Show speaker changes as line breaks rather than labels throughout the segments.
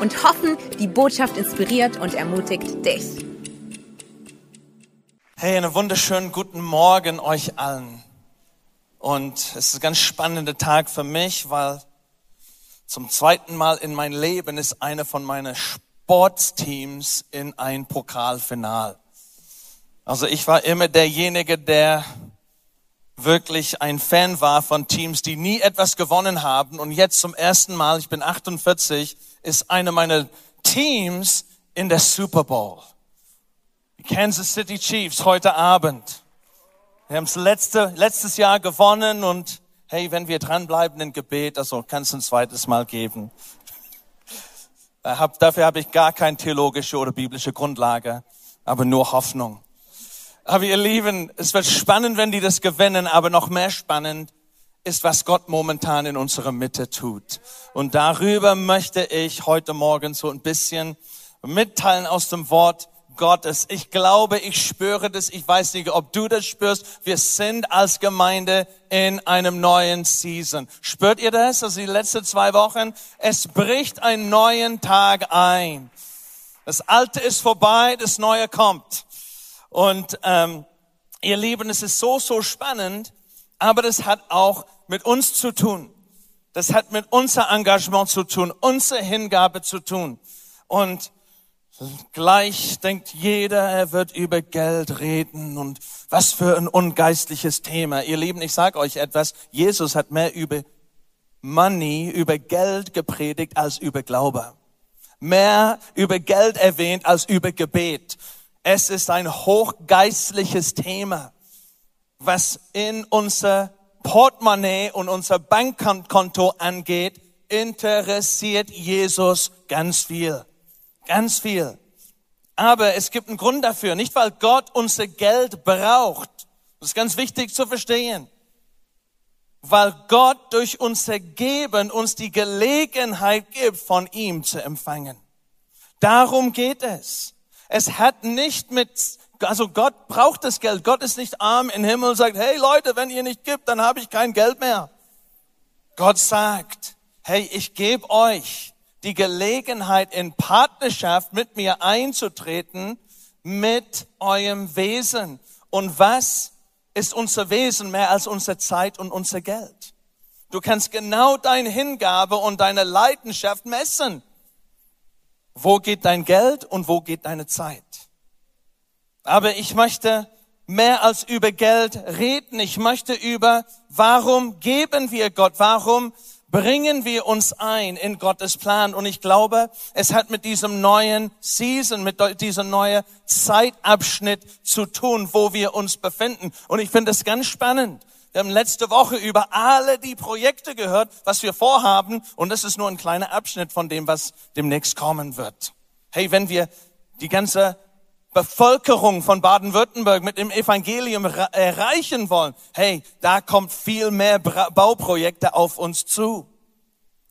und hoffen, die Botschaft inspiriert und ermutigt dich.
Hey, einen wunderschönen guten Morgen euch allen. Und es ist ein ganz spannender Tag für mich, weil zum zweiten Mal in meinem Leben ist einer von meinen Sportsteams in ein Pokalfinal. Also ich war immer derjenige, der wirklich ein Fan war von Teams, die nie etwas gewonnen haben. Und jetzt zum ersten Mal, ich bin 48, ist eine meiner Teams in der Super Bowl. Die Kansas City Chiefs heute Abend. Wir haben es letzte, letztes Jahr gewonnen und hey, wenn wir dranbleiben im Gebet, also kann es ein zweites Mal geben. Dafür habe ich gar keine theologische oder biblische Grundlage, aber nur Hoffnung. Aber ihr Lieben, es wird spannend, wenn die das gewinnen, aber noch mehr spannend ist, was Gott momentan in unserer Mitte tut. Und darüber möchte ich heute Morgen so ein bisschen mitteilen aus dem Wort Gottes. Ich glaube, ich spüre das. Ich weiß nicht, ob du das spürst. Wir sind als Gemeinde in einem neuen Season. Spürt ihr das? Also die letzten zwei Wochen. Es bricht einen neuen Tag ein. Das Alte ist vorbei, das Neue kommt. Und ähm, ihr Lieben, es ist so, so spannend, aber das hat auch mit uns zu tun. Das hat mit unser Engagement zu tun, unsere Hingabe zu tun. Und gleich denkt jeder, er wird über Geld reden und was für ein ungeistliches Thema. Ihr Lieben, ich sage euch etwas, Jesus hat mehr über Money, über Geld gepredigt als über Glaube. Mehr über Geld erwähnt als über Gebet. Es ist ein hochgeistliches Thema, was in unser Portemonnaie und unser Bankkonto angeht, interessiert Jesus ganz viel. Ganz viel. Aber es gibt einen Grund dafür. Nicht, weil Gott unser Geld braucht. Das ist ganz wichtig zu verstehen. Weil Gott durch unser Geben uns die Gelegenheit gibt, von ihm zu empfangen. Darum geht es. Es hat nicht mit, also Gott braucht das Geld. Gott ist nicht arm im Himmel und sagt, hey Leute, wenn ihr nicht gibt, dann habe ich kein Geld mehr. Gott sagt, hey, ich gebe euch die Gelegenheit, in Partnerschaft mit mir einzutreten, mit eurem Wesen. Und was ist unser Wesen mehr als unsere Zeit und unser Geld? Du kannst genau deine Hingabe und deine Leidenschaft messen. Wo geht dein Geld und wo geht deine Zeit? Aber ich möchte mehr als über Geld reden. Ich möchte über, warum geben wir Gott? Warum bringen wir uns ein in Gottes Plan? Und ich glaube, es hat mit diesem neuen Season, mit diesem neuen Zeitabschnitt zu tun, wo wir uns befinden. Und ich finde es ganz spannend. Wir haben letzte Woche über alle die Projekte gehört, was wir vorhaben. Und das ist nur ein kleiner Abschnitt von dem, was demnächst kommen wird. Hey, wenn wir die ganze Bevölkerung von Baden-Württemberg mit dem Evangelium erreichen wollen, hey, da kommt viel mehr Bauprojekte auf uns zu.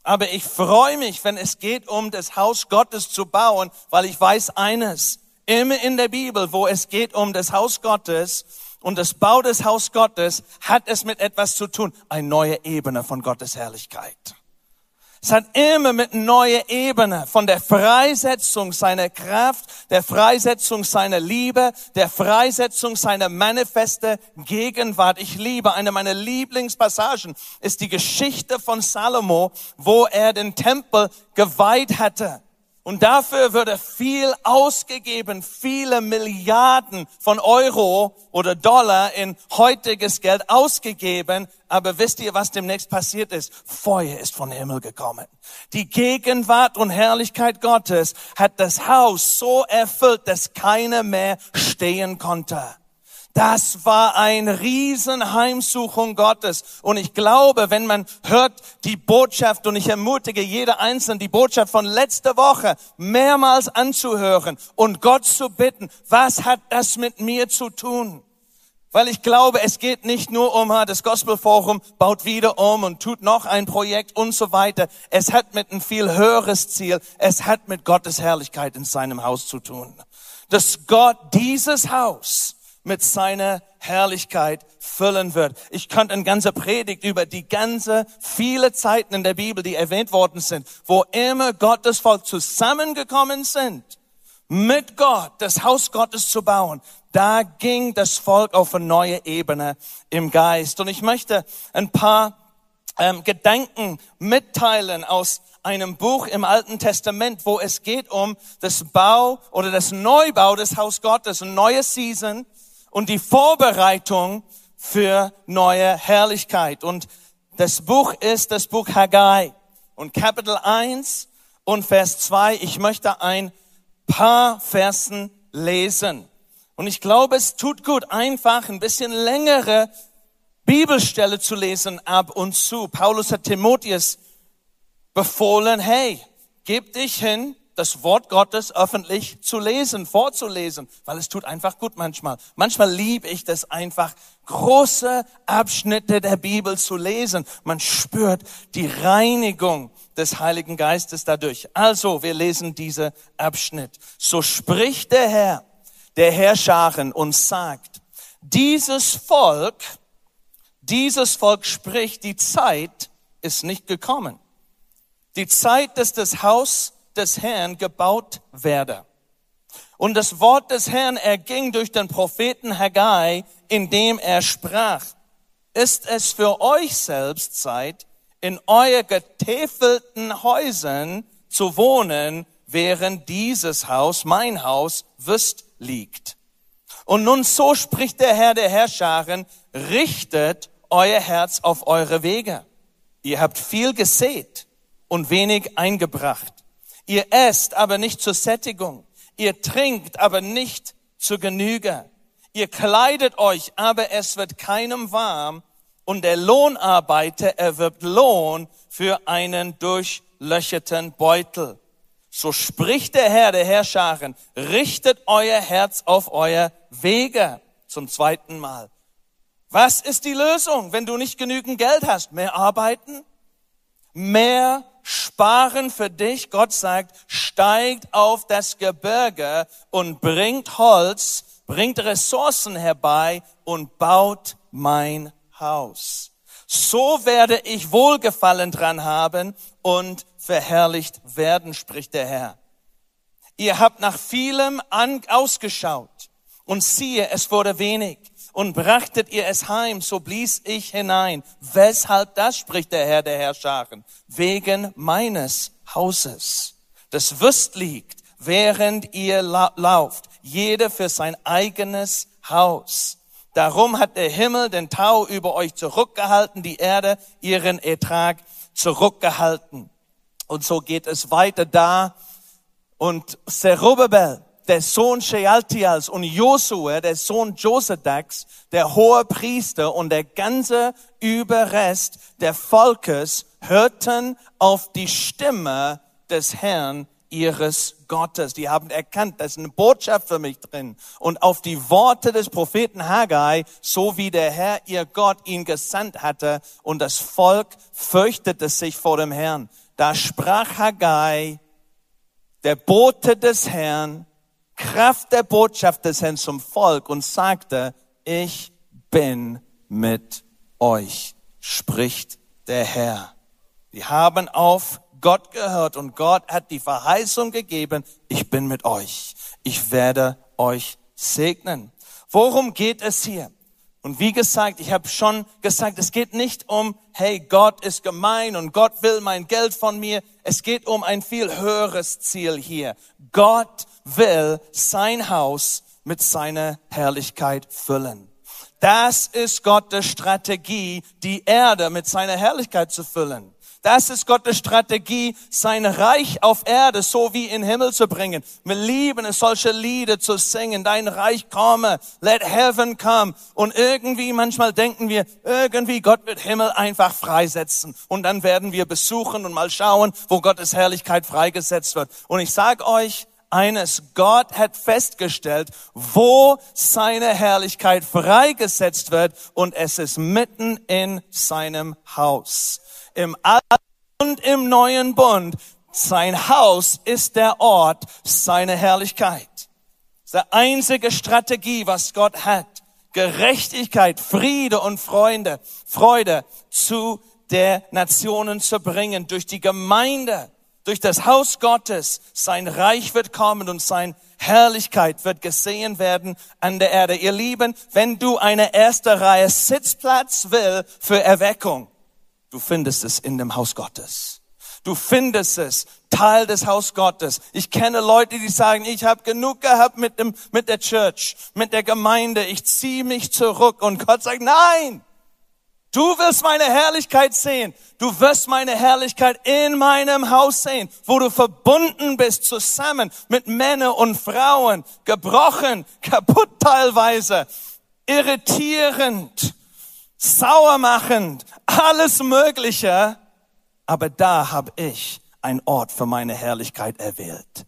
Aber ich freue mich, wenn es geht um das Haus Gottes zu bauen, weil ich weiß eines, immer in der Bibel, wo es geht um das Haus Gottes, und das Bau des Haus Gottes hat es mit etwas zu tun, eine neue Ebene von Gottes Herrlichkeit. Es hat immer mit neuer Ebene von der Freisetzung seiner Kraft, der Freisetzung seiner Liebe, der Freisetzung seiner manifeste Gegenwart. Ich liebe, eine meiner Lieblingspassagen ist die Geschichte von Salomo, wo er den Tempel geweiht hatte. Und dafür würde viel ausgegeben, viele Milliarden von Euro oder Dollar in heutiges Geld ausgegeben. Aber wisst ihr, was demnächst passiert ist? Feuer ist von Himmel gekommen. Die Gegenwart und Herrlichkeit Gottes hat das Haus so erfüllt, dass keiner mehr stehen konnte. Das war ein Riesenheimsuchung Gottes. Und ich glaube, wenn man hört die Botschaft, und ich ermutige jeder Einzelne, die Botschaft von letzter Woche mehrmals anzuhören und Gott zu bitten, was hat das mit mir zu tun? Weil ich glaube, es geht nicht nur um, das Gospelforum baut wieder um und tut noch ein Projekt und so weiter. Es hat mit ein viel höheres Ziel. Es hat mit Gottes Herrlichkeit in seinem Haus zu tun. Dass Gott dieses Haus mit seiner Herrlichkeit füllen wird. Ich könnte eine ganze Predigt über die ganze viele Zeiten in der Bibel, die erwähnt worden sind, wo immer Gottes Volk zusammengekommen sind, mit Gott das Haus Gottes zu bauen. Da ging das Volk auf eine neue Ebene im Geist. Und ich möchte ein paar ähm, Gedanken mitteilen aus einem Buch im Alten Testament, wo es geht um das Bau oder das Neubau des Haus Gottes, eine neue Season und die Vorbereitung für neue Herrlichkeit. Und das Buch ist das Buch Haggai. Und Kapitel 1 und Vers 2, ich möchte ein paar Versen lesen. Und ich glaube, es tut gut, einfach ein bisschen längere Bibelstelle zu lesen ab und zu. Paulus hat Timotheus befohlen, hey, gib dich hin das Wort Gottes öffentlich zu lesen, vorzulesen, weil es tut einfach gut manchmal. Manchmal liebe ich das einfach, große Abschnitte der Bibel zu lesen. Man spürt die Reinigung des Heiligen Geistes dadurch. Also, wir lesen diese Abschnitt. So spricht der Herr, der Herrscharen und sagt, dieses Volk, dieses Volk spricht, die Zeit ist nicht gekommen. Die Zeit, dass das Haus des Herrn gebaut werde. Und das Wort des Herrn erging durch den Propheten Haggai, indem er sprach, ist es für euch selbst Zeit, in euer getäfelten Häusern zu wohnen, während dieses Haus, mein Haus, wüst liegt. Und nun so spricht der Herr der Herrscharen, richtet euer Herz auf eure Wege. Ihr habt viel gesät und wenig eingebracht. Ihr esst, aber nicht zur Sättigung. Ihr trinkt, aber nicht zur Genüge. Ihr kleidet euch, aber es wird keinem warm. Und der Lohnarbeiter erwirbt Lohn für einen durchlöcherten Beutel. So spricht der Herr der Herrscharen, richtet euer Herz auf euer Wege zum zweiten Mal. Was ist die Lösung, wenn du nicht genügend Geld hast? Mehr arbeiten? Mehr sparen für dich. Gott sagt, steigt auf das Gebirge und bringt Holz, bringt Ressourcen herbei und baut mein Haus. So werde ich Wohlgefallen dran haben und verherrlicht werden, spricht der Herr. Ihr habt nach vielem ausgeschaut und siehe, es wurde wenig und brachtet ihr es heim, so blies ich hinein. Weshalb das, spricht der Herr der Herrscharen? Wegen meines Hauses. Das Wüst liegt, während ihr la lauft, jeder für sein eigenes Haus. Darum hat der Himmel den Tau über euch zurückgehalten, die Erde ihren Ertrag zurückgehalten. Und so geht es weiter da. Und Zerubbabel, der Sohn Shealtials und Josua, der Sohn Josedaks, der hohe Priester und der ganze Überrest der Volkes hörten auf die Stimme des Herrn ihres Gottes. Die haben erkannt, da ist eine Botschaft für mich drin. Und auf die Worte des Propheten Haggai, so wie der Herr ihr Gott ihn gesandt hatte, und das Volk fürchtete sich vor dem Herrn. Da sprach Haggai, der Bote des Herrn, Kraft der Botschaft des Herrn zum Volk und sagte, ich bin mit euch, spricht der Herr. Die haben auf Gott gehört und Gott hat die Verheißung gegeben, ich bin mit euch. Ich werde euch segnen. Worum geht es hier? Und wie gesagt, ich habe schon gesagt, es geht nicht um, hey, Gott ist gemein und Gott will mein Geld von mir. Es geht um ein viel höheres Ziel hier. Gott will sein Haus mit seiner Herrlichkeit füllen. Das ist Gottes Strategie, die Erde mit seiner Herrlichkeit zu füllen. Das ist Gottes Strategie, sein Reich auf Erde so wie in Himmel zu bringen. Wir lieben es, solche Lieder zu singen. Dein Reich komme, let heaven come. Und irgendwie, manchmal denken wir, irgendwie Gott wird Himmel einfach freisetzen. Und dann werden wir besuchen und mal schauen, wo Gottes Herrlichkeit freigesetzt wird. Und ich sag euch, eines. Gott hat festgestellt, wo seine Herrlichkeit freigesetzt wird und es ist mitten in seinem Haus im Alten und im Neuen Bund. Sein Haus ist der Ort seiner Herrlichkeit. Das ist die einzige Strategie, was Gott hat. Gerechtigkeit, Friede und Freude, Freude zu der Nationen zu bringen, durch die Gemeinde, durch das Haus Gottes. Sein Reich wird kommen und sein Herrlichkeit wird gesehen werden an der Erde. Ihr Lieben, wenn du eine erste Reihe Sitzplatz will für Erweckung, Du findest es in dem Haus Gottes. Du findest es Teil des Haus Gottes. Ich kenne Leute, die sagen, ich habe genug gehabt mit dem mit der Church, mit der Gemeinde. Ich ziehe mich zurück und Gott sagt, nein. Du wirst meine Herrlichkeit sehen. Du wirst meine Herrlichkeit in meinem Haus sehen, wo du verbunden bist zusammen mit Männern und Frauen, gebrochen, kaputt teilweise, irritierend, sauermachend, alles Mögliche. Aber da habe ich ein Ort für meine Herrlichkeit erwählt.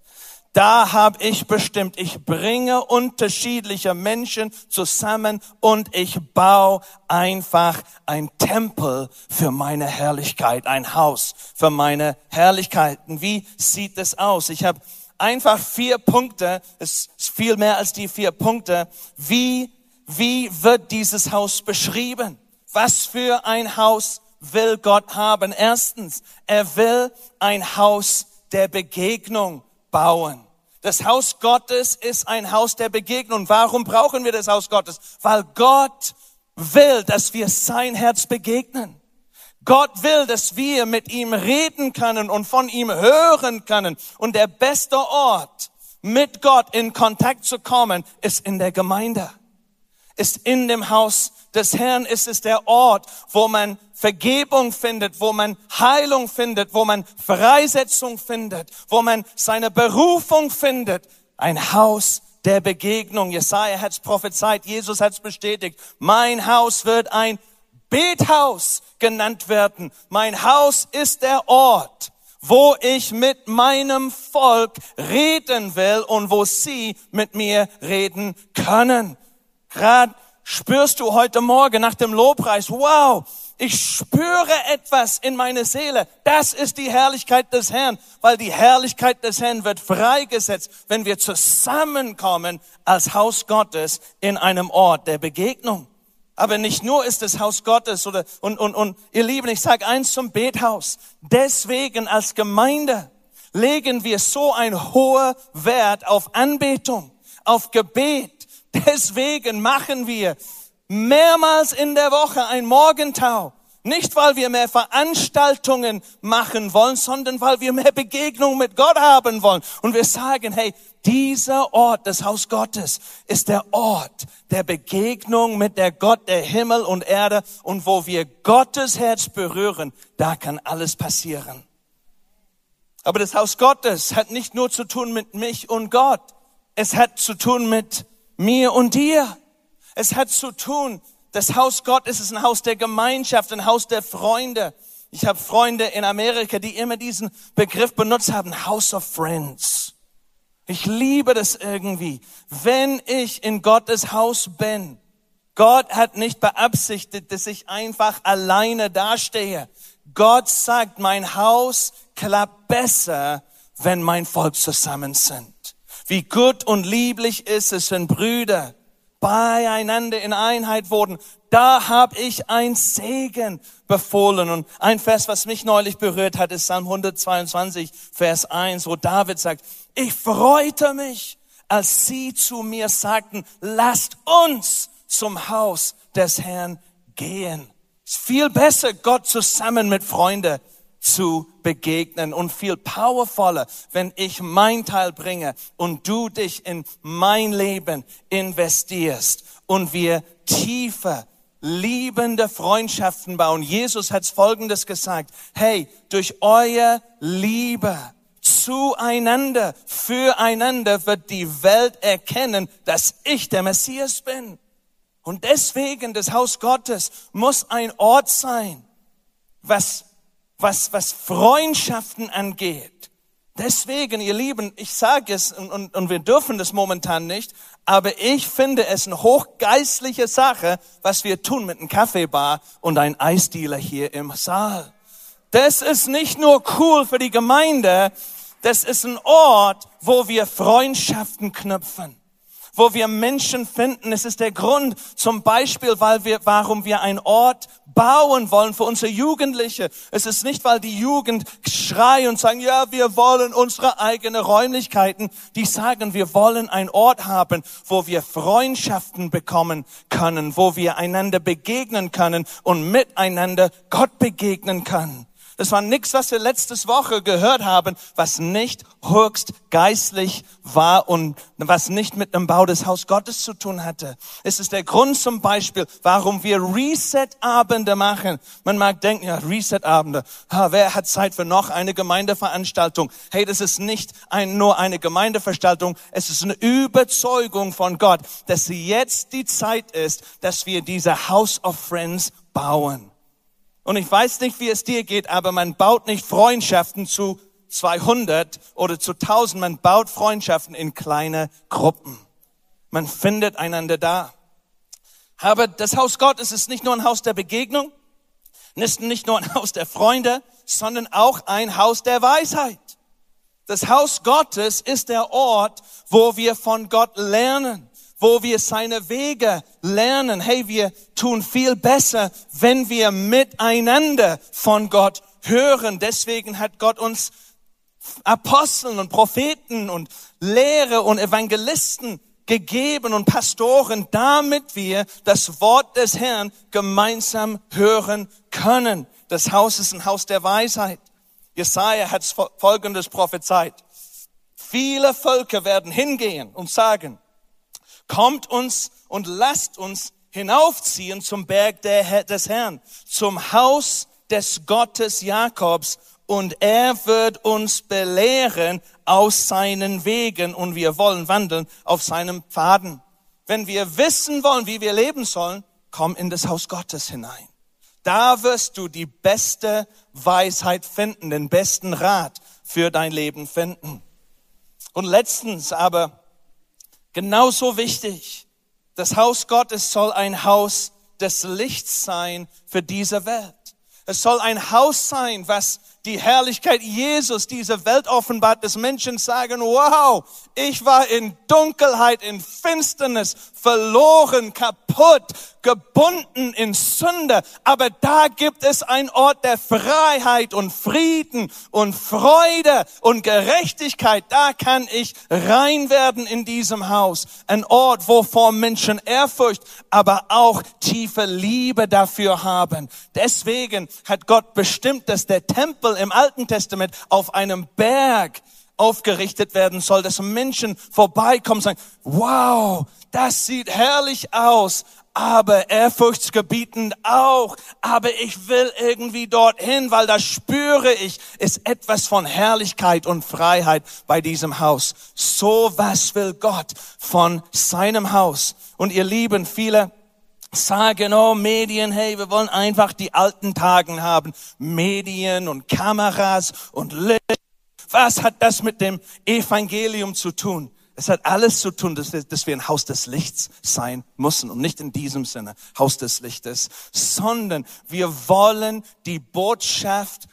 Da habe ich bestimmt, ich bringe unterschiedliche Menschen zusammen und ich baue einfach ein Tempel für meine Herrlichkeit, ein Haus für meine Herrlichkeiten. Wie sieht es aus? Ich habe einfach vier Punkte, es ist viel mehr als die vier Punkte. Wie wie wird dieses Haus beschrieben? Was für ein Haus will Gott haben? Erstens, er will ein Haus der Begegnung bauen. Das Haus Gottes ist ein Haus der Begegnung. Warum brauchen wir das Haus Gottes? Weil Gott will, dass wir sein Herz begegnen. Gott will, dass wir mit ihm reden können und von ihm hören können. Und der beste Ort, mit Gott in Kontakt zu kommen, ist in der Gemeinde ist in dem Haus des Herrn, ist es der Ort, wo man Vergebung findet, wo man Heilung findet, wo man Freisetzung findet, wo man seine Berufung findet. Ein Haus der Begegnung. Jesaja hat es prophezeit, Jesus hat es bestätigt. Mein Haus wird ein Bethaus genannt werden. Mein Haus ist der Ort, wo ich mit meinem Volk reden will und wo sie mit mir reden können. Gerade spürst du heute Morgen nach dem Lobpreis, wow, ich spüre etwas in meine Seele. Das ist die Herrlichkeit des Herrn, weil die Herrlichkeit des Herrn wird freigesetzt, wenn wir zusammenkommen als Haus Gottes in einem Ort der Begegnung. Aber nicht nur ist es Haus Gottes oder und und und ihr Lieben, ich sage eins zum Bethaus. Deswegen als Gemeinde legen wir so ein hoher Wert auf Anbetung, auf Gebet, Deswegen machen wir mehrmals in der Woche ein Morgentau. Nicht, weil wir mehr Veranstaltungen machen wollen, sondern weil wir mehr Begegnung mit Gott haben wollen. Und wir sagen, hey, dieser Ort, das Haus Gottes, ist der Ort der Begegnung mit der Gott der Himmel und Erde. Und wo wir Gottes Herz berühren, da kann alles passieren. Aber das Haus Gottes hat nicht nur zu tun mit mich und Gott. Es hat zu tun mit mir und dir. Es hat zu tun, das Haus Gottes ist ein Haus der Gemeinschaft, ein Haus der Freunde. Ich habe Freunde in Amerika, die immer diesen Begriff benutzt haben, House of Friends. Ich liebe das irgendwie. Wenn ich in Gottes Haus bin, Gott hat nicht beabsichtigt, dass ich einfach alleine dastehe. Gott sagt, mein Haus klappt besser, wenn mein Volk zusammen sind. Wie gut und lieblich ist es, wenn Brüder beieinander in Einheit wurden. Da habe ich ein Segen befohlen. Und ein Vers, was mich neulich berührt hat, ist Psalm 122, Vers 1, wo David sagt, ich freute mich, als sie zu mir sagten, lasst uns zum Haus des Herrn gehen. Es ist viel besser, Gott zusammen mit Freunden zu begegnen und viel powervoller, wenn ich mein Teil bringe und du dich in mein Leben investierst und wir tiefer liebende Freundschaften bauen. Jesus hat Folgendes gesagt. Hey, durch euer Liebe zueinander, füreinander wird die Welt erkennen, dass ich der Messias bin. Und deswegen das Haus Gottes muss ein Ort sein, was, was, was Freundschaften angeht. Deswegen, ihr Lieben, ich sage es und, und, und wir dürfen das momentan nicht, aber ich finde es eine hochgeistliche Sache, was wir tun mit einem Kaffeebar und ein Eisdealer hier im Saal. Das ist nicht nur cool für die Gemeinde, das ist ein Ort, wo wir Freundschaften knüpfen, wo wir Menschen finden. Es ist der Grund zum Beispiel, weil wir, warum wir einen Ort bauen wollen für unsere Jugendliche. Es ist nicht, weil die Jugend schreien und sagen, ja, wir wollen unsere eigenen Räumlichkeiten. Die sagen, wir wollen einen Ort haben, wo wir Freundschaften bekommen können, wo wir einander begegnen können und miteinander Gott begegnen können. Das war nichts, was wir letztes Woche gehört haben, was nicht höchst geistlich war und was nicht mit dem Bau des Haus Gottes zu tun hatte. Es ist der Grund zum Beispiel, warum wir Reset-Abende machen. Man mag denken, ja, Reset-Abende, wer hat Zeit für noch eine Gemeindeveranstaltung? Hey, das ist nicht ein, nur eine Gemeindeveranstaltung, es ist eine Überzeugung von Gott, dass jetzt die Zeit ist, dass wir diese House of Friends bauen. Und ich weiß nicht, wie es dir geht, aber man baut nicht Freundschaften zu 200 oder zu 1000. Man baut Freundschaften in kleine Gruppen. Man findet einander da. Aber das Haus Gottes ist nicht nur ein Haus der Begegnung, ist nicht nur ein Haus der Freunde, sondern auch ein Haus der Weisheit. Das Haus Gottes ist der Ort, wo wir von Gott lernen wo wir seine Wege lernen. Hey, wir tun viel besser, wenn wir miteinander von Gott hören. Deswegen hat Gott uns Aposteln und Propheten und Lehre und Evangelisten gegeben und Pastoren, damit wir das Wort des Herrn gemeinsam hören können. Das Haus ist ein Haus der Weisheit. Jesaja hat folgendes prophezeit. Viele Völker werden hingehen und sagen, Kommt uns und lasst uns hinaufziehen zum Berg des Herrn, zum Haus des Gottes Jakobs, und er wird uns belehren aus seinen Wegen und wir wollen wandeln auf seinem Pfaden. Wenn wir wissen wollen, wie wir leben sollen, komm in das Haus Gottes hinein. Da wirst du die beste Weisheit finden, den besten Rat für dein Leben finden. Und letztens aber Genauso wichtig. Das Haus Gottes soll ein Haus des Lichts sein für diese Welt. Es soll ein Haus sein, was die Herrlichkeit Jesus diese Welt offenbart, dass Menschen sagen, wow, ich war in Dunkelheit, in Finsternis, verloren, kaputt, gebunden in Sünde. Aber da gibt es einen Ort der Freiheit und Frieden und Freude und Gerechtigkeit. Da kann ich rein werden in diesem Haus. Ein Ort, wovor Menschen Ehrfurcht, aber auch tiefe Liebe dafür haben. Deswegen hat Gott bestimmt, dass der Tempel im Alten Testament auf einem Berg aufgerichtet werden soll, dass Menschen vorbeikommen und sagen, wow, das sieht herrlich aus, aber ehrfurchtsgebietend auch. Aber ich will irgendwie dorthin, weil da spüre ich, ist etwas von Herrlichkeit und Freiheit bei diesem Haus. So was will Gott von seinem Haus. Und ihr Lieben, viele sagen, oh Medien, hey, wir wollen einfach die alten Tagen haben. Medien und Kameras und Licht. Was hat das mit dem Evangelium zu tun? Es hat alles zu tun, dass wir, dass wir ein Haus des Lichts sein müssen. Und nicht in diesem Sinne Haus des Lichtes, sondern wir wollen die Botschaft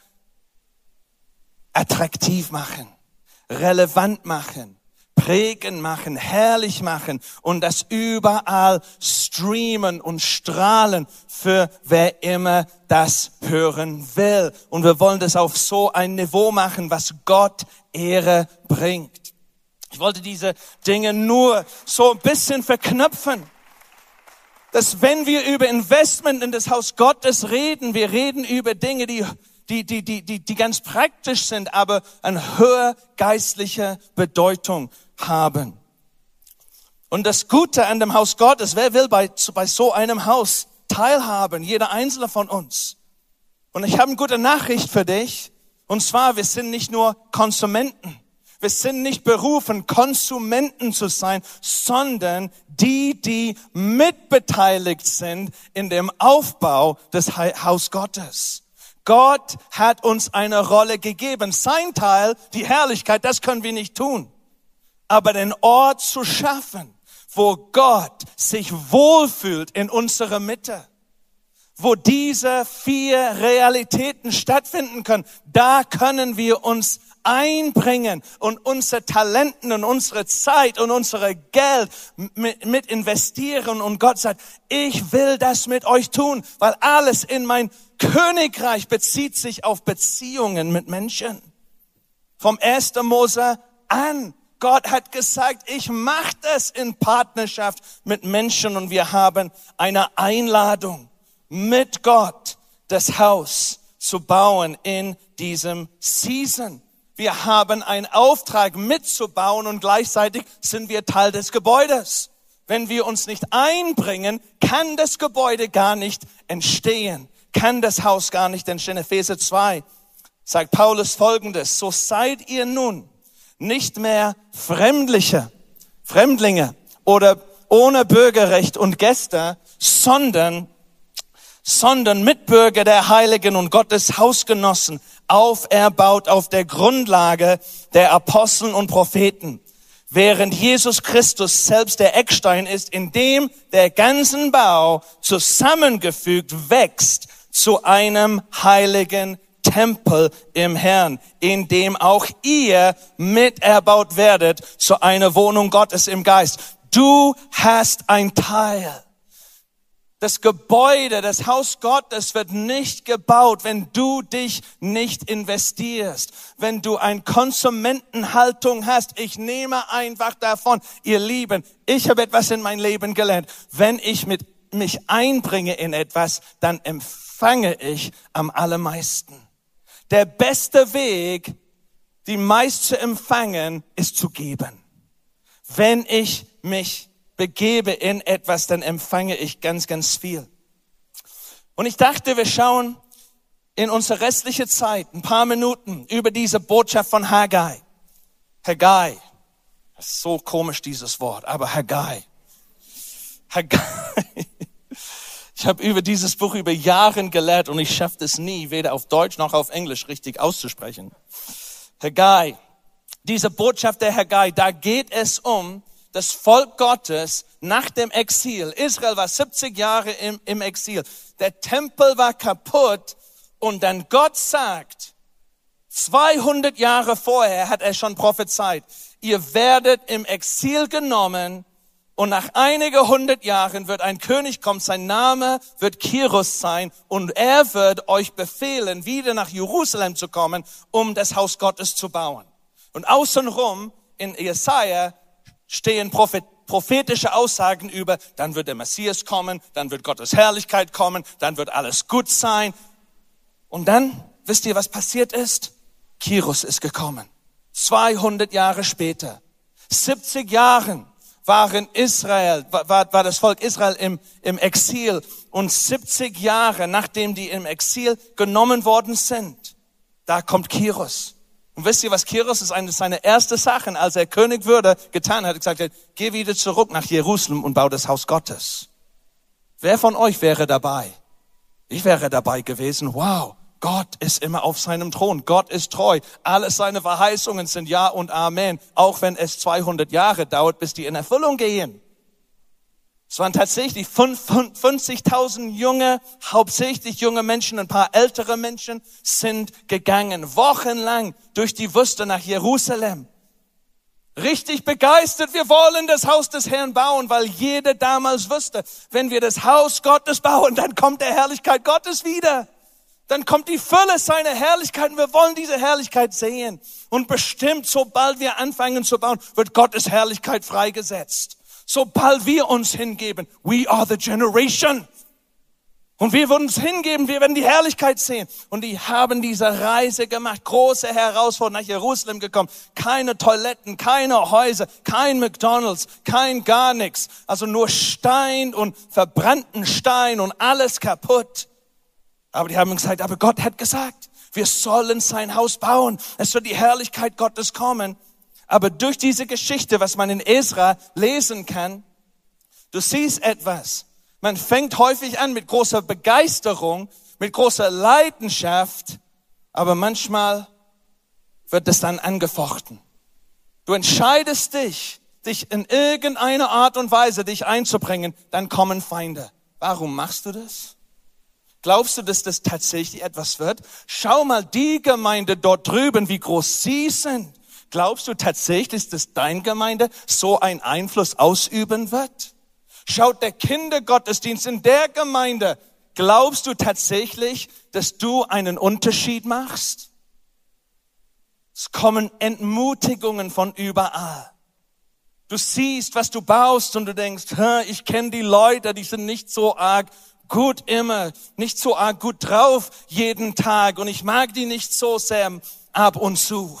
attraktiv machen, relevant machen prägen machen, herrlich machen und das überall streamen und strahlen für wer immer das hören will. Und wir wollen das auf so ein Niveau machen, was Gott Ehre bringt. Ich wollte diese Dinge nur so ein bisschen verknüpfen dass wenn wir über Investment in das Haus Gottes reden, wir reden über Dinge, die die, die, die, die, die ganz praktisch sind, aber eine höher geistliche Bedeutung haben. Und das Gute an dem Haus Gottes, wer will bei, bei so einem Haus teilhaben, jeder einzelne von uns. Und ich habe eine gute Nachricht für dich. Und zwar, wir sind nicht nur Konsumenten. Wir sind nicht berufen, Konsumenten zu sein, sondern die, die mitbeteiligt sind in dem Aufbau des Haus Gottes. Gott hat uns eine Rolle gegeben. Sein Teil, die Herrlichkeit, das können wir nicht tun. Aber den Ort zu schaffen, wo Gott sich wohlfühlt in unserer Mitte, wo diese vier Realitäten stattfinden können, da können wir uns einbringen und unsere Talenten und unsere Zeit und unsere Geld mit, mit investieren. Und Gott sagt, ich will das mit euch tun, weil alles in mein Königreich bezieht sich auf Beziehungen mit Menschen. Vom 1. Mose an. Gott hat gesagt, ich mache das in Partnerschaft mit Menschen und wir haben eine Einladung mit Gott das Haus zu bauen in diesem Season. Wir haben einen Auftrag mitzubauen und gleichzeitig sind wir Teil des Gebäudes. Wenn wir uns nicht einbringen, kann das Gebäude gar nicht entstehen, kann das Haus gar nicht entstehen. Epheser 2 sagt Paulus folgendes, so seid ihr nun nicht mehr Fremdliche, Fremdlinge oder ohne Bürgerrecht und Gäste, sondern sondern Mitbürger der Heiligen und Gottes Hausgenossen, auferbaut auf der Grundlage der Aposteln und Propheten, während Jesus Christus selbst der Eckstein ist, in dem der ganzen Bau zusammengefügt wächst zu einem heiligen Tempel im Herrn, in dem auch ihr miterbaut werdet zu einer Wohnung Gottes im Geist. Du hast ein Teil das Gebäude, das Haus Gottes wird nicht gebaut, wenn du dich nicht investierst, wenn du ein Konsumentenhaltung hast. Ich nehme einfach davon, ihr Lieben, ich habe etwas in mein Leben gelernt. Wenn ich mit, mich einbringe in etwas, dann empfange ich am allermeisten. Der beste Weg, die meist zu empfangen, ist zu geben. Wenn ich mich begebe in etwas, dann empfange ich ganz, ganz viel. Und ich dachte, wir schauen in unsere restliche Zeit ein paar Minuten über diese Botschaft von Haggai. Haggai. Das ist so komisch, dieses Wort, aber Haggai. Haggai. Ich habe über dieses Buch über Jahre gelehrt und ich schaffe es nie, weder auf Deutsch noch auf Englisch richtig auszusprechen. Haggai. Diese Botschaft der Haggai, da geht es um das Volk Gottes nach dem Exil. Israel war 70 Jahre im, im Exil. Der Tempel war kaputt und dann Gott sagt, 200 Jahre vorher hat er schon prophezeit, ihr werdet im Exil genommen und nach einige hundert Jahren wird ein König kommen, sein Name wird Kirus sein und er wird euch befehlen, wieder nach Jerusalem zu kommen, um das Haus Gottes zu bauen. Und außenrum in Jesaja stehen prophetische Aussagen über, dann wird der Messias kommen, dann wird Gottes Herrlichkeit kommen, dann wird alles gut sein. Und dann, wisst ihr, was passiert ist? Kirus ist gekommen. 200 Jahre später. 70 Jahren waren Israel, war, war das Volk Israel im, im Exil. Und 70 Jahre, nachdem die im Exil genommen worden sind, da kommt Kirus. Und wisst ihr, was Kyros ist eine seiner ersten Sachen, als er König würde, getan hat? Gesagt, geh wieder zurück nach Jerusalem und bau das Haus Gottes. Wer von euch wäre dabei? Ich wäre dabei gewesen. Wow, Gott ist immer auf seinem Thron. Gott ist treu. Alle seine Verheißungen sind Ja und Amen. Auch wenn es 200 Jahre dauert, bis die in Erfüllung gehen. Es waren tatsächlich 50.000 junge, hauptsächlich junge Menschen, ein paar ältere Menschen sind gegangen, wochenlang durch die Wüste nach Jerusalem. Richtig begeistert, wir wollen das Haus des Herrn bauen, weil jeder damals wusste, wenn wir das Haus Gottes bauen, dann kommt der Herrlichkeit Gottes wieder. Dann kommt die Fülle seiner Herrlichkeit und wir wollen diese Herrlichkeit sehen. Und bestimmt, sobald wir anfangen zu bauen, wird Gottes Herrlichkeit freigesetzt sobald wir uns hingeben. We are the generation. Und wir würden uns hingeben, wir werden die Herrlichkeit sehen. Und die haben diese Reise gemacht, große Herausforderung nach Jerusalem gekommen. Keine Toiletten, keine Häuser, kein McDonalds, kein gar nichts. Also nur Stein und verbrannten Stein und alles kaputt. Aber die haben gesagt, aber Gott hat gesagt, wir sollen sein Haus bauen. Es wird die Herrlichkeit Gottes kommen. Aber durch diese Geschichte, was man in Esra lesen kann, du siehst etwas. Man fängt häufig an mit großer Begeisterung, mit großer Leidenschaft, aber manchmal wird es dann angefochten. Du entscheidest dich, dich in irgendeiner Art und Weise dich einzubringen, dann kommen Feinde. Warum machst du das? Glaubst du, dass das tatsächlich etwas wird? Schau mal die Gemeinde dort drüben, wie groß sie sind. Glaubst du tatsächlich, dass dein Gemeinde so einen Einfluss ausüben wird? Schaut der Kindergottesdienst in der Gemeinde. Glaubst du tatsächlich, dass du einen Unterschied machst? Es kommen Entmutigungen von überall. Du siehst, was du baust und du denkst, ich kenne die Leute, die sind nicht so arg gut immer, nicht so arg gut drauf jeden Tag und ich mag die nicht so sehr ab und zu.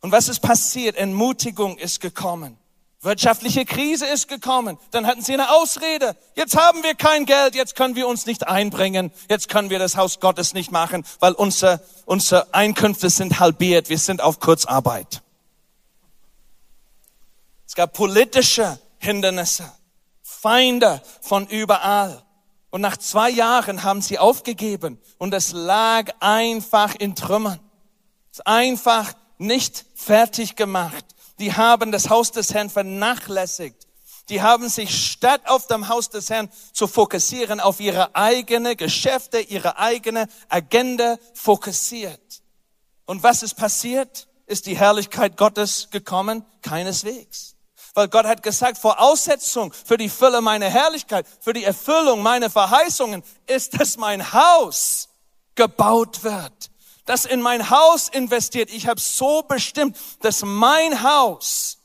Und was ist passiert? Entmutigung ist gekommen. Wirtschaftliche Krise ist gekommen. Dann hatten sie eine Ausrede. Jetzt haben wir kein Geld, jetzt können wir uns nicht einbringen, jetzt können wir das Haus Gottes nicht machen, weil unsere, unsere Einkünfte sind halbiert, wir sind auf Kurzarbeit. Gab politische Hindernisse, Feinde von überall. Und nach zwei Jahren haben sie aufgegeben und es lag einfach in Trümmern. Es ist einfach nicht fertig gemacht. Die haben das Haus des Herrn vernachlässigt. Die haben sich statt auf dem Haus des Herrn zu fokussieren, auf ihre eigene Geschäfte, ihre eigene Agenda fokussiert. Und was ist passiert? Ist die Herrlichkeit Gottes gekommen? Keineswegs. Weil Gott hat gesagt, Voraussetzung für die Fülle meiner Herrlichkeit, für die Erfüllung meiner Verheißungen ist, dass mein Haus gebaut wird das in mein Haus investiert. Ich habe so bestimmt, dass mein Haus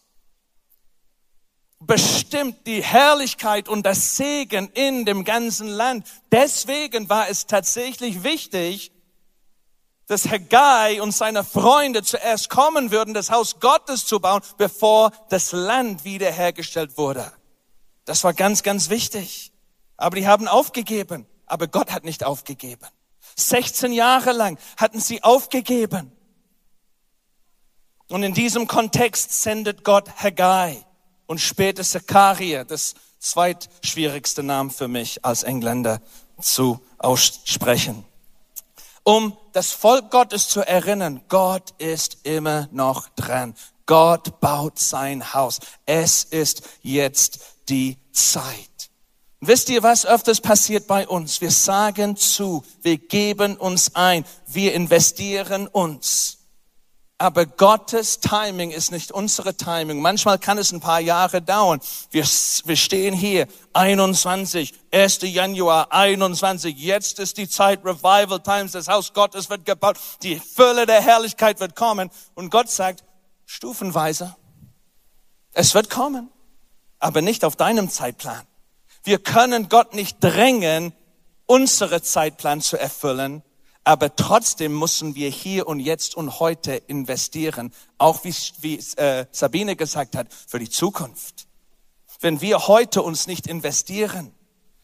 bestimmt die Herrlichkeit und das Segen in dem ganzen Land. Deswegen war es tatsächlich wichtig, dass Haggai und seine Freunde zuerst kommen würden, das Haus Gottes zu bauen, bevor das Land wiederhergestellt wurde. Das war ganz, ganz wichtig. Aber die haben aufgegeben. Aber Gott hat nicht aufgegeben. 16 Jahre lang hatten sie aufgegeben. Und in diesem Kontext sendet Gott Haggai und später Zechariah, das zweitschwierigste Name für mich als Engländer zu aussprechen. Um das Volk Gottes zu erinnern, Gott ist immer noch dran. Gott baut sein Haus. Es ist jetzt die Zeit. Wisst ihr, was öfters passiert bei uns? Wir sagen zu, wir geben uns ein, wir investieren uns. Aber Gottes Timing ist nicht unsere Timing. Manchmal kann es ein paar Jahre dauern. Wir, wir stehen hier, 21, 1. Januar 21. Jetzt ist die Zeit Revival Times. Das Haus Gottes wird gebaut. Die Fülle der Herrlichkeit wird kommen. Und Gott sagt, stufenweise, es wird kommen, aber nicht auf deinem Zeitplan. Wir können Gott nicht drängen, unsere Zeitplan zu erfüllen, aber trotzdem müssen wir hier und jetzt und heute investieren, auch wie, wie äh, Sabine gesagt hat, für die Zukunft. Wenn wir heute uns nicht investieren,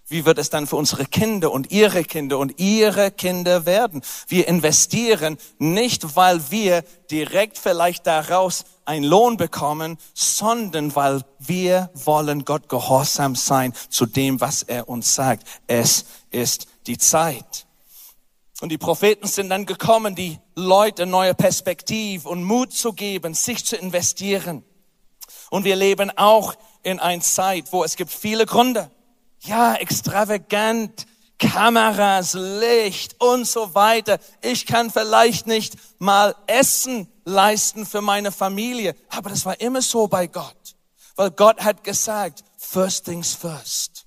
wie wird es dann für unsere Kinder und ihre Kinder und ihre Kinder werden? Wir investieren nicht, weil wir direkt vielleicht daraus einen Lohn bekommen, sondern weil wir wollen Gott gehorsam sein zu dem, was er uns sagt. Es ist die Zeit. Und die Propheten sind dann gekommen, die Leute neue Perspektive und Mut zu geben, sich zu investieren. Und wir leben auch in einer Zeit, wo es gibt viele Gründe, ja, extravagant, Kameras, Licht und so weiter. Ich kann vielleicht nicht mal Essen leisten für meine Familie, aber das war immer so bei Gott. Weil Gott hat gesagt, first things first.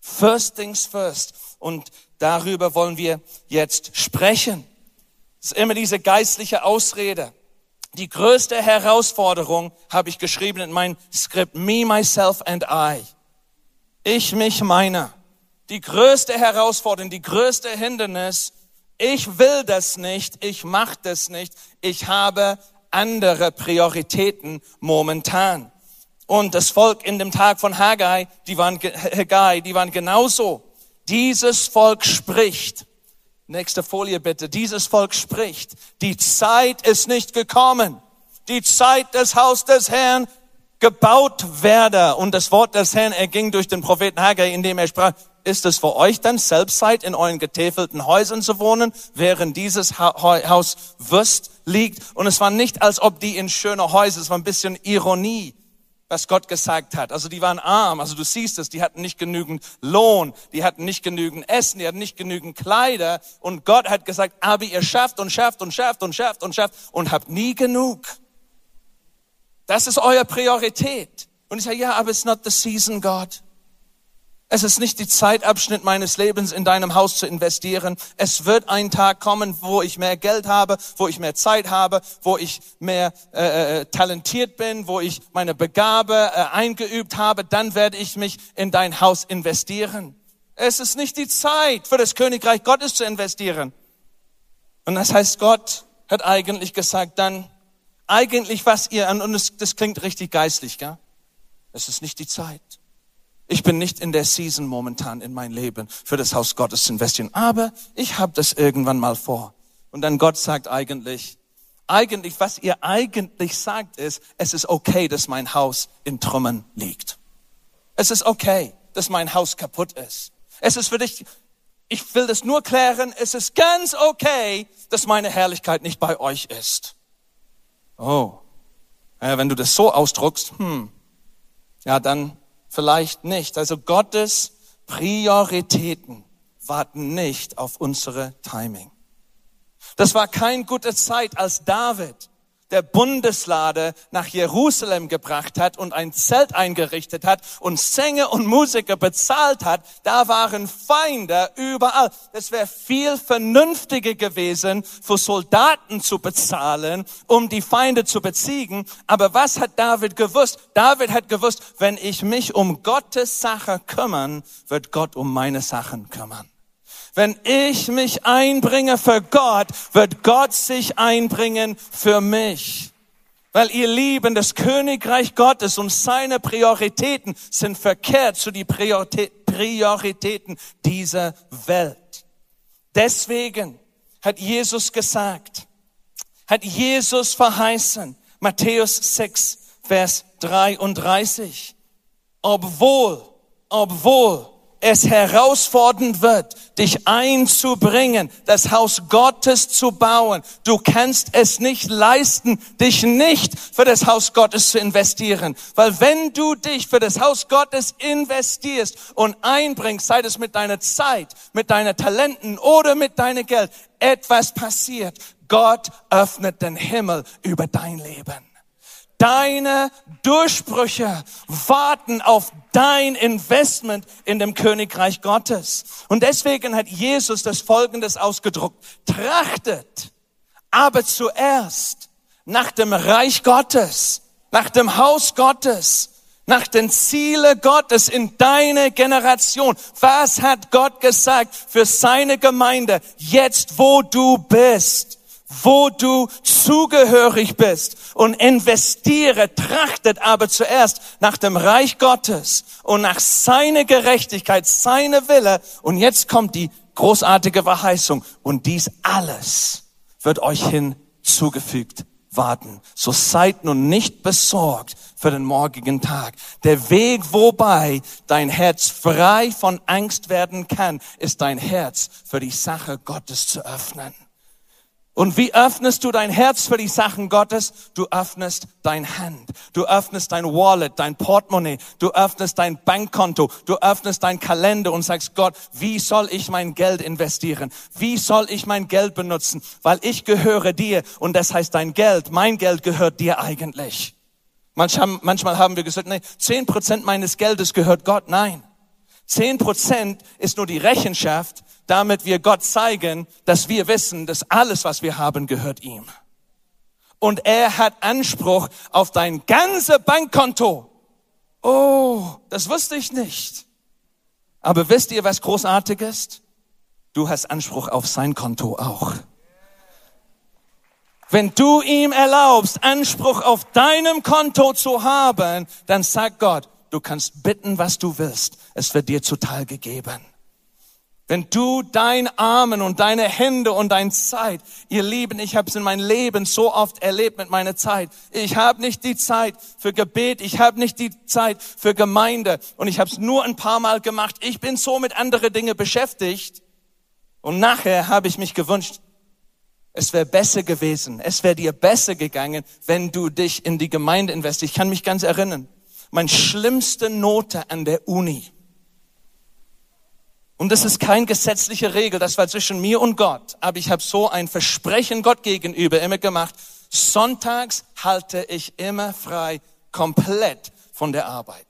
First things first. Und darüber wollen wir jetzt sprechen. Es ist immer diese geistliche Ausrede. Die größte Herausforderung habe ich geschrieben in meinem Skript, me, myself and I. Ich, mich, meiner. die größte Herausforderung, die größte Hindernis. Ich will das nicht, ich mache das nicht, ich habe andere Prioritäten momentan. Und das Volk in dem Tag von Haggai, die waren, Haggai, die waren genauso. Dieses Volk spricht. Nächste Folie bitte. Dieses Volk spricht. Die Zeit ist nicht gekommen. Die Zeit des Haus des Herrn gebaut werde. Und das Wort des Herrn erging durch den Propheten Haggai, indem er sprach, ist es für euch dann selbst Zeit, in euren getäfelten Häusern zu wohnen, während dieses Haus Wüst liegt? Und es war nicht, als ob die in schöne Häuser, es war ein bisschen Ironie, was Gott gesagt hat. Also die waren arm, also du siehst es, die hatten nicht genügend Lohn, die hatten nicht genügend Essen, die hatten nicht genügend Kleider. Und Gott hat gesagt, aber ihr schafft und schafft und schafft und schafft und schafft und habt nie genug. Das ist eure Priorität. Und ich sage, ja, aber it's not the season, God. Es ist nicht die Zeitabschnitt meines Lebens, in deinem Haus zu investieren. Es wird ein Tag kommen, wo ich mehr Geld habe, wo ich mehr Zeit habe, wo ich mehr äh, äh, talentiert bin, wo ich meine Begabe äh, eingeübt habe. Dann werde ich mich in dein Haus investieren. Es ist nicht die Zeit, für das Königreich Gottes zu investieren. Und das heißt, Gott hat eigentlich gesagt, dann eigentlich was ihr an, und das, das klingt richtig geistlich, gell? Es ist nicht die Zeit. Ich bin nicht in der Season momentan in mein Leben für das Haus Gottes zu investieren, aber ich habe das irgendwann mal vor. Und dann Gott sagt eigentlich, eigentlich, was ihr eigentlich sagt, ist, es ist okay, dass mein Haus in Trümmern liegt. Es ist okay, dass mein Haus kaputt ist. Es ist für dich, ich will das nur klären, es ist ganz okay, dass meine Herrlichkeit nicht bei euch ist. Oh, ja, wenn du das so ausdruckst, hm, ja, dann vielleicht nicht. Also Gottes Prioritäten warten nicht auf unsere Timing. Das war kein gute Zeit, als David der Bundeslade nach Jerusalem gebracht hat und ein Zelt eingerichtet hat und Sänger und Musiker bezahlt hat, da waren Feinde überall. Es wäre viel vernünftiger gewesen, für Soldaten zu bezahlen, um die Feinde zu beziehen. Aber was hat David gewusst? David hat gewusst, wenn ich mich um Gottes Sache kümmern, wird Gott um meine Sachen kümmern. Wenn ich mich einbringe für Gott, wird Gott sich einbringen für mich. Weil ihr Lieben, das Königreich Gottes und seine Prioritäten sind verkehrt zu die Prioritäten dieser Welt. Deswegen hat Jesus gesagt, hat Jesus verheißen, Matthäus 6, Vers 33, obwohl, obwohl es herausfordernd wird, dich einzubringen, das Haus Gottes zu bauen. Du kannst es nicht leisten, dich nicht für das Haus Gottes zu investieren. Weil wenn du dich für das Haus Gottes investierst und einbringst, sei es mit deiner Zeit, mit deinen Talenten oder mit deinem Geld, etwas passiert. Gott öffnet den Himmel über dein Leben. Deine Durchbrüche warten auf dein Investment in dem Königreich Gottes. Und deswegen hat Jesus das Folgendes ausgedruckt. Trachtet aber zuerst nach dem Reich Gottes, nach dem Haus Gottes, nach den Ziele Gottes in deine Generation. Was hat Gott gesagt für seine Gemeinde jetzt, wo du bist? Wo du zugehörig bist und investiere, trachtet aber zuerst nach dem Reich Gottes und nach seiner Gerechtigkeit, seine Wille. Und jetzt kommt die großartige Verheißung und dies alles wird euch hinzugefügt warten. So seid nun nicht besorgt für den morgigen Tag. Der Weg, wobei dein Herz frei von Angst werden kann, ist dein Herz für die Sache Gottes zu öffnen. Und wie öffnest du dein Herz für die Sachen Gottes? Du öffnest dein Hand, du öffnest dein Wallet, dein Portemonnaie, du öffnest dein Bankkonto, du öffnest dein Kalender und sagst Gott, wie soll ich mein Geld investieren? Wie soll ich mein Geld benutzen? Weil ich gehöre dir und das heißt dein Geld, mein Geld gehört dir eigentlich. Manchmal haben wir gesagt, nee, zehn Prozent meines Geldes gehört Gott. Nein. Zehn Prozent ist nur die Rechenschaft, damit wir Gott zeigen, dass wir wissen, dass alles, was wir haben, gehört ihm. Und er hat Anspruch auf dein ganze Bankkonto. Oh, das wusste ich nicht. Aber wisst ihr, was großartig ist? Du hast Anspruch auf sein Konto auch. Wenn du ihm erlaubst, Anspruch auf deinem Konto zu haben, dann sagt Gott, du kannst bitten, was du willst. Es wird dir zuteil gegeben. Wenn du dein Armen und deine Hände und dein Zeit, ihr Lieben, ich habe es in meinem Leben so oft erlebt mit meiner Zeit. Ich habe nicht die Zeit für Gebet, ich habe nicht die Zeit für Gemeinde und ich habe es nur ein paar Mal gemacht. Ich bin so mit anderen Dingen beschäftigt und nachher habe ich mich gewünscht, es wäre besser gewesen, es wäre dir besser gegangen, wenn du dich in die Gemeinde investierst. Ich kann mich ganz erinnern, meine schlimmste Note an der Uni und das ist kein gesetzliche Regel, das war zwischen mir und Gott. Aber ich habe so ein Versprechen Gott gegenüber immer gemacht. Sonntags halte ich immer frei, komplett von der Arbeit.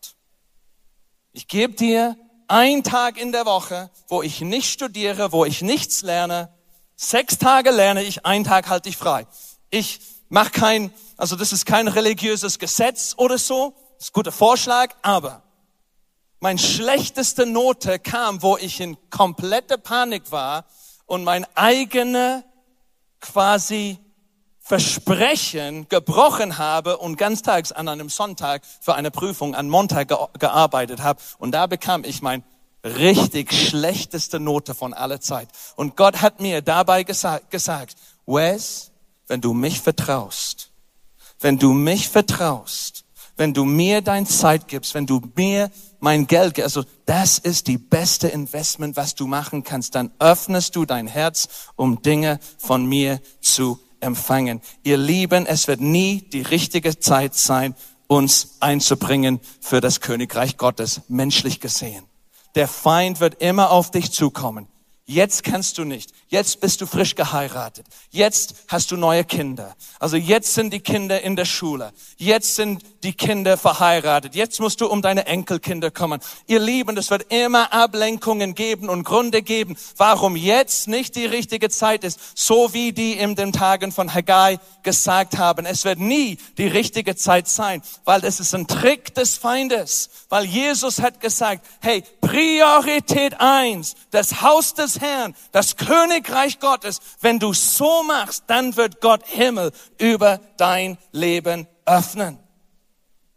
Ich gebe dir einen Tag in der Woche, wo ich nicht studiere, wo ich nichts lerne. Sechs Tage lerne ich, einen Tag halte ich frei. Ich mache kein, also das ist kein religiöses Gesetz oder so. Das ist ein guter Vorschlag, aber mein schlechteste Note kam, wo ich in komplette Panik war und mein eigene quasi Versprechen gebrochen habe und ganztags an einem Sonntag für eine Prüfung an Montag ge gearbeitet habe. Und da bekam ich mein richtig schlechteste Note von aller Zeit. Und Gott hat mir dabei gesa gesagt, Wes, wenn du mich vertraust, wenn du mich vertraust, wenn du mir dein Zeit gibst, wenn du mir mein Geld, also das ist die beste Investment, was du machen kannst. Dann öffnest du dein Herz, um Dinge von mir zu empfangen. Ihr Lieben, es wird nie die richtige Zeit sein, uns einzubringen für das Königreich Gottes, menschlich gesehen. Der Feind wird immer auf dich zukommen. Jetzt kannst du nicht. Jetzt bist du frisch geheiratet. Jetzt hast du neue Kinder. Also jetzt sind die Kinder in der Schule. Jetzt sind die Kinder verheiratet. Jetzt musst du um deine Enkelkinder kommen. Ihr Lieben, es wird immer Ablenkungen geben und Gründe geben, warum jetzt nicht die richtige Zeit ist. So wie die in den Tagen von Haggai gesagt haben. Es wird nie die richtige Zeit sein, weil es ist ein Trick des Feindes. Weil Jesus hat gesagt, hey, Priorität eins, das Haus des Herrn, das Königreich Gottes. Wenn du so machst, dann wird Gott Himmel über dein Leben öffnen.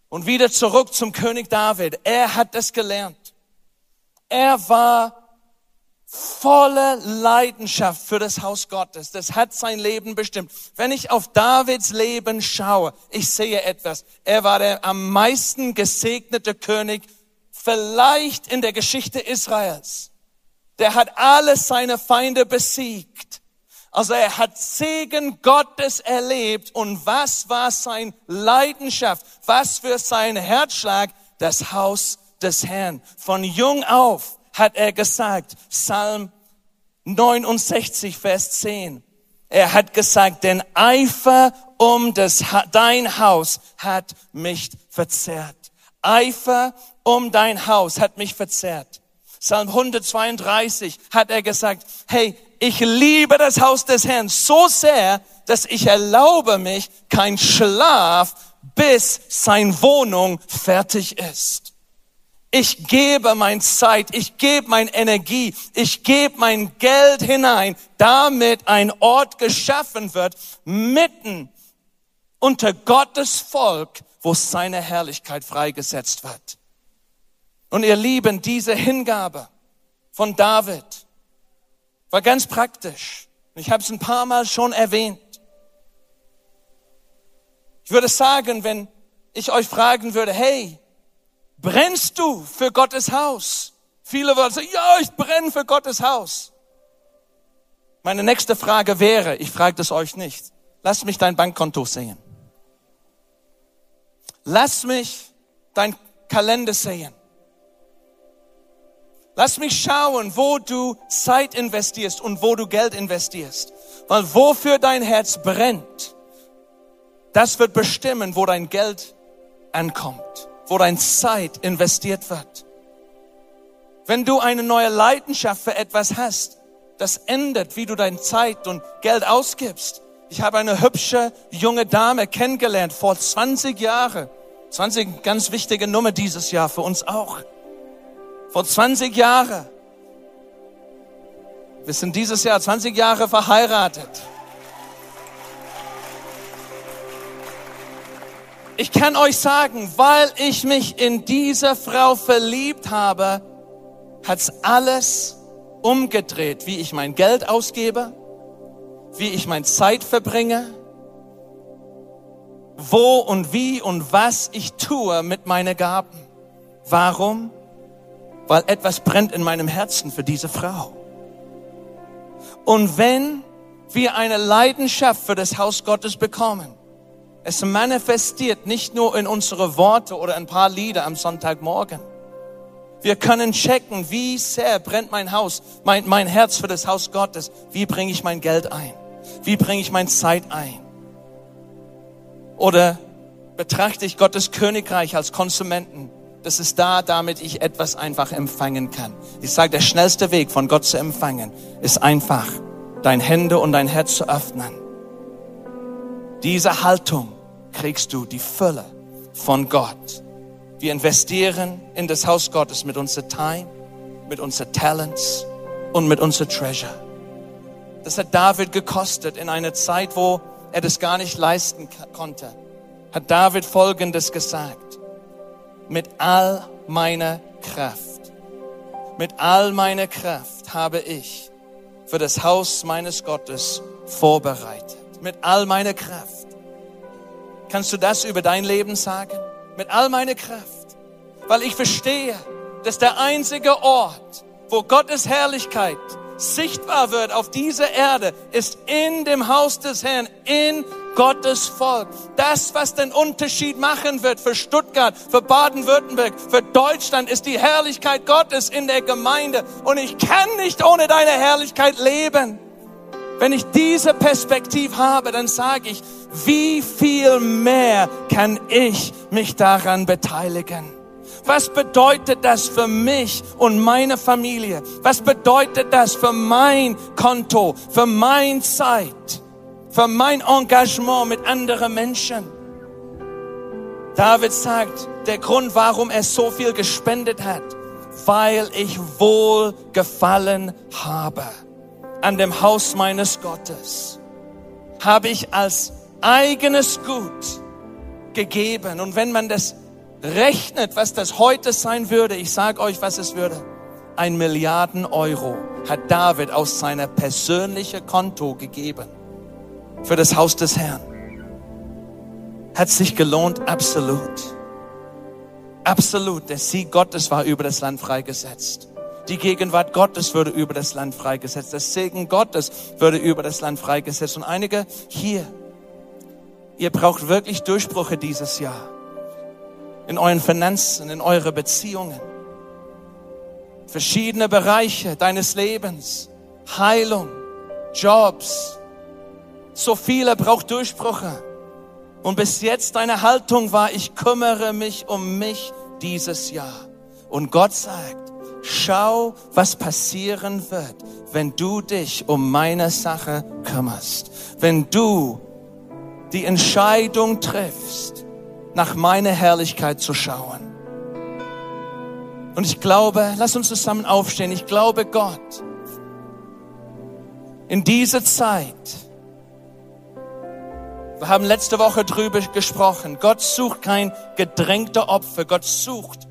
Und wieder zurück zum König David. Er hat das gelernt. Er war voller Leidenschaft für das Haus Gottes. Das hat sein Leben bestimmt. Wenn ich auf Davids Leben schaue, ich sehe etwas. Er war der am meisten gesegnete König vielleicht in der Geschichte Israels. Der hat alle seine Feinde besiegt. Also er hat Segen Gottes erlebt. Und was war sein Leidenschaft? Was für sein Herzschlag? Das Haus des Herrn. Von jung auf hat er gesagt, Psalm 69, Vers 10. Er hat gesagt, denn Eifer um das, dein Haus hat mich verzerrt. Eifer um dein Haus hat mich verzerrt. Psalm 132 hat er gesagt, hey, ich liebe das Haus des Herrn so sehr, dass ich erlaube mich kein Schlaf, bis sein Wohnung fertig ist. Ich gebe mein Zeit, ich gebe mein Energie, ich gebe mein Geld hinein, damit ein Ort geschaffen wird, mitten unter Gottes Volk, wo seine Herrlichkeit freigesetzt wird. Und ihr Lieben, diese Hingabe von David war ganz praktisch. Ich habe es ein paar Mal schon erwähnt. Ich würde sagen, wenn ich euch fragen würde, hey, brennst du für Gottes Haus? Viele würden sagen, ja, ich brenne für Gottes Haus. Meine nächste Frage wäre, ich frage das euch nicht, lass mich dein Bankkonto sehen. Lass mich dein Kalender sehen. Lass mich schauen, wo du Zeit investierst und wo du Geld investierst. Weil wofür dein Herz brennt, das wird bestimmen, wo dein Geld ankommt, wo dein Zeit investiert wird. Wenn du eine neue Leidenschaft für etwas hast, das ändert, wie du deine Zeit und Geld ausgibst. Ich habe eine hübsche junge Dame kennengelernt vor 20 Jahren. 20, ganz wichtige Nummer dieses Jahr für uns auch vor 20 Jahren. Wir sind dieses Jahr 20 Jahre verheiratet. Ich kann euch sagen, weil ich mich in diese Frau verliebt habe, hat's alles umgedreht, wie ich mein Geld ausgebe, wie ich meine Zeit verbringe, wo und wie und was ich tue mit meinen Gaben. Warum? Weil etwas brennt in meinem Herzen für diese Frau. Und wenn wir eine Leidenschaft für das Haus Gottes bekommen, es manifestiert nicht nur in unsere Worte oder ein paar Lieder am Sonntagmorgen. Wir können checken, wie sehr brennt mein Haus, mein, mein Herz für das Haus Gottes. Wie bringe ich mein Geld ein? Wie bringe ich meine Zeit ein? Oder betrachte ich Gottes Königreich als Konsumenten? Das ist da, damit ich etwas einfach empfangen kann. Ich sage, der schnellste Weg von Gott zu empfangen ist einfach, dein Hände und dein Herz zu öffnen. Diese Haltung kriegst du die Fülle von Gott. Wir investieren in das Haus Gottes mit unserer Time, mit unseren Talents und mit unserer Treasure. Das hat David gekostet in einer Zeit, wo er das gar nicht leisten konnte. Hat David Folgendes gesagt. Mit all meiner Kraft, mit all meiner Kraft habe ich für das Haus meines Gottes vorbereitet. Mit all meiner Kraft. Kannst du das über dein Leben sagen? Mit all meiner Kraft. Weil ich verstehe, dass der einzige Ort, wo Gottes Herrlichkeit sichtbar wird auf dieser Erde, ist in dem Haus des Herrn, in Gottes Volk. Das, was den Unterschied machen wird für Stuttgart, für Baden-Württemberg, für Deutschland, ist die Herrlichkeit Gottes in der Gemeinde. Und ich kann nicht ohne deine Herrlichkeit leben. Wenn ich diese Perspektive habe, dann sage ich, wie viel mehr kann ich mich daran beteiligen? Was bedeutet das für mich und meine Familie? Was bedeutet das für mein Konto, für mein Zeit, für mein Engagement mit anderen Menschen? David sagt, der Grund, warum er so viel gespendet hat, weil ich wohl gefallen habe an dem Haus meines Gottes, habe ich als eigenes Gut gegeben. Und wenn man das rechnet, was das heute sein würde, ich sage euch, was es würde. Ein Milliarden Euro hat David aus seiner persönlichen Konto gegeben für das Haus des Herrn. Hat sich gelohnt? Absolut. Absolut. Der Sieg Gottes war über das Land freigesetzt. Die Gegenwart Gottes würde über das Land freigesetzt. Das Segen Gottes würde über das Land freigesetzt. Und einige hier, ihr braucht wirklich Durchbrüche dieses Jahr in euren Finanzen, in eure Beziehungen. Verschiedene Bereiche deines Lebens. Heilung, Jobs. So viele braucht Durchbrüche. Und bis jetzt deine Haltung war, ich kümmere mich um mich dieses Jahr. Und Gott sagt, schau, was passieren wird, wenn du dich um meine Sache kümmerst. Wenn du die Entscheidung triffst, nach meiner Herrlichkeit zu schauen. Und ich glaube, lass uns zusammen aufstehen. Ich glaube, Gott, in dieser Zeit, wir haben letzte Woche drüber gesprochen, Gott sucht kein gedrängter Opfer, Gott sucht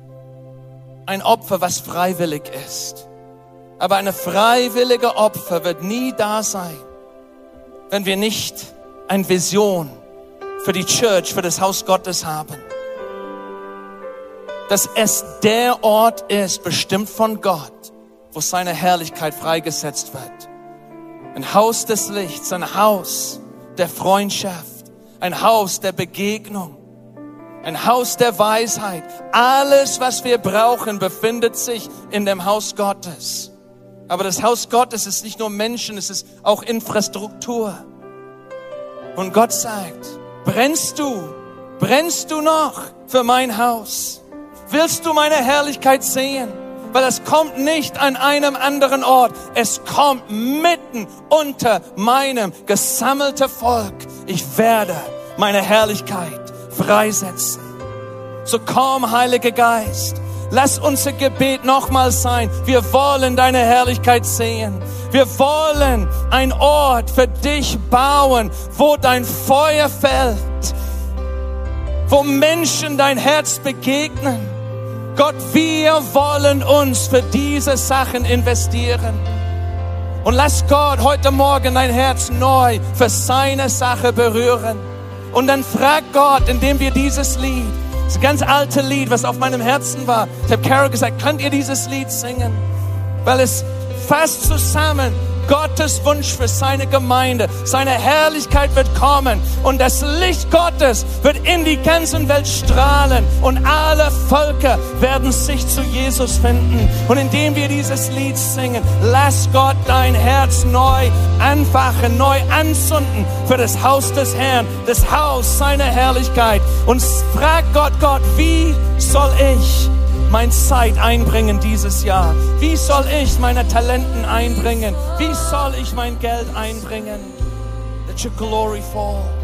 ein Opfer, was freiwillig ist. Aber eine freiwillige Opfer wird nie da sein, wenn wir nicht eine Vision für die Church, für das Haus Gottes haben. Dass es der Ort ist, bestimmt von Gott, wo seine Herrlichkeit freigesetzt wird. Ein Haus des Lichts, ein Haus der Freundschaft, ein Haus der Begegnung, ein Haus der Weisheit. Alles, was wir brauchen, befindet sich in dem Haus Gottes. Aber das Haus Gottes ist nicht nur Menschen, es ist auch Infrastruktur. Und Gott sagt, Brennst du? Brennst du noch für mein Haus? Willst du meine Herrlichkeit sehen? Weil es kommt nicht an einem anderen Ort. Es kommt mitten unter meinem gesammelten Volk. Ich werde meine Herrlichkeit freisetzen. So komm, Heiliger Geist. Lass unser Gebet nochmal sein. Wir wollen deine Herrlichkeit sehen. Wir wollen ein Ort für dich bauen, wo dein Feuer fällt, wo Menschen dein Herz begegnen. Gott, wir wollen uns für diese Sachen investieren. Und lass Gott heute Morgen dein Herz neu für seine Sache berühren. Und dann frag Gott, indem wir dieses Lied, das ganz alte Lied, was auf meinem Herzen war, ich habe Carol gesagt, könnt ihr dieses Lied singen? Weil es fasst zusammen, Gottes Wunsch für seine Gemeinde. Seine Herrlichkeit wird kommen und das Licht Gottes wird in die ganze Welt strahlen und alle Völker werden sich zu Jesus finden. Und indem wir dieses Lied singen, lass Gott dein Herz neu anfachen, neu anzünden für das Haus des Herrn, das Haus seiner Herrlichkeit. Und frag Gott, Gott, wie soll ich mein Zeit einbringen dieses Jahr? Wie soll ich meine Talenten einbringen? Wie soll ich mein Geld einbringen? Let your glory fall.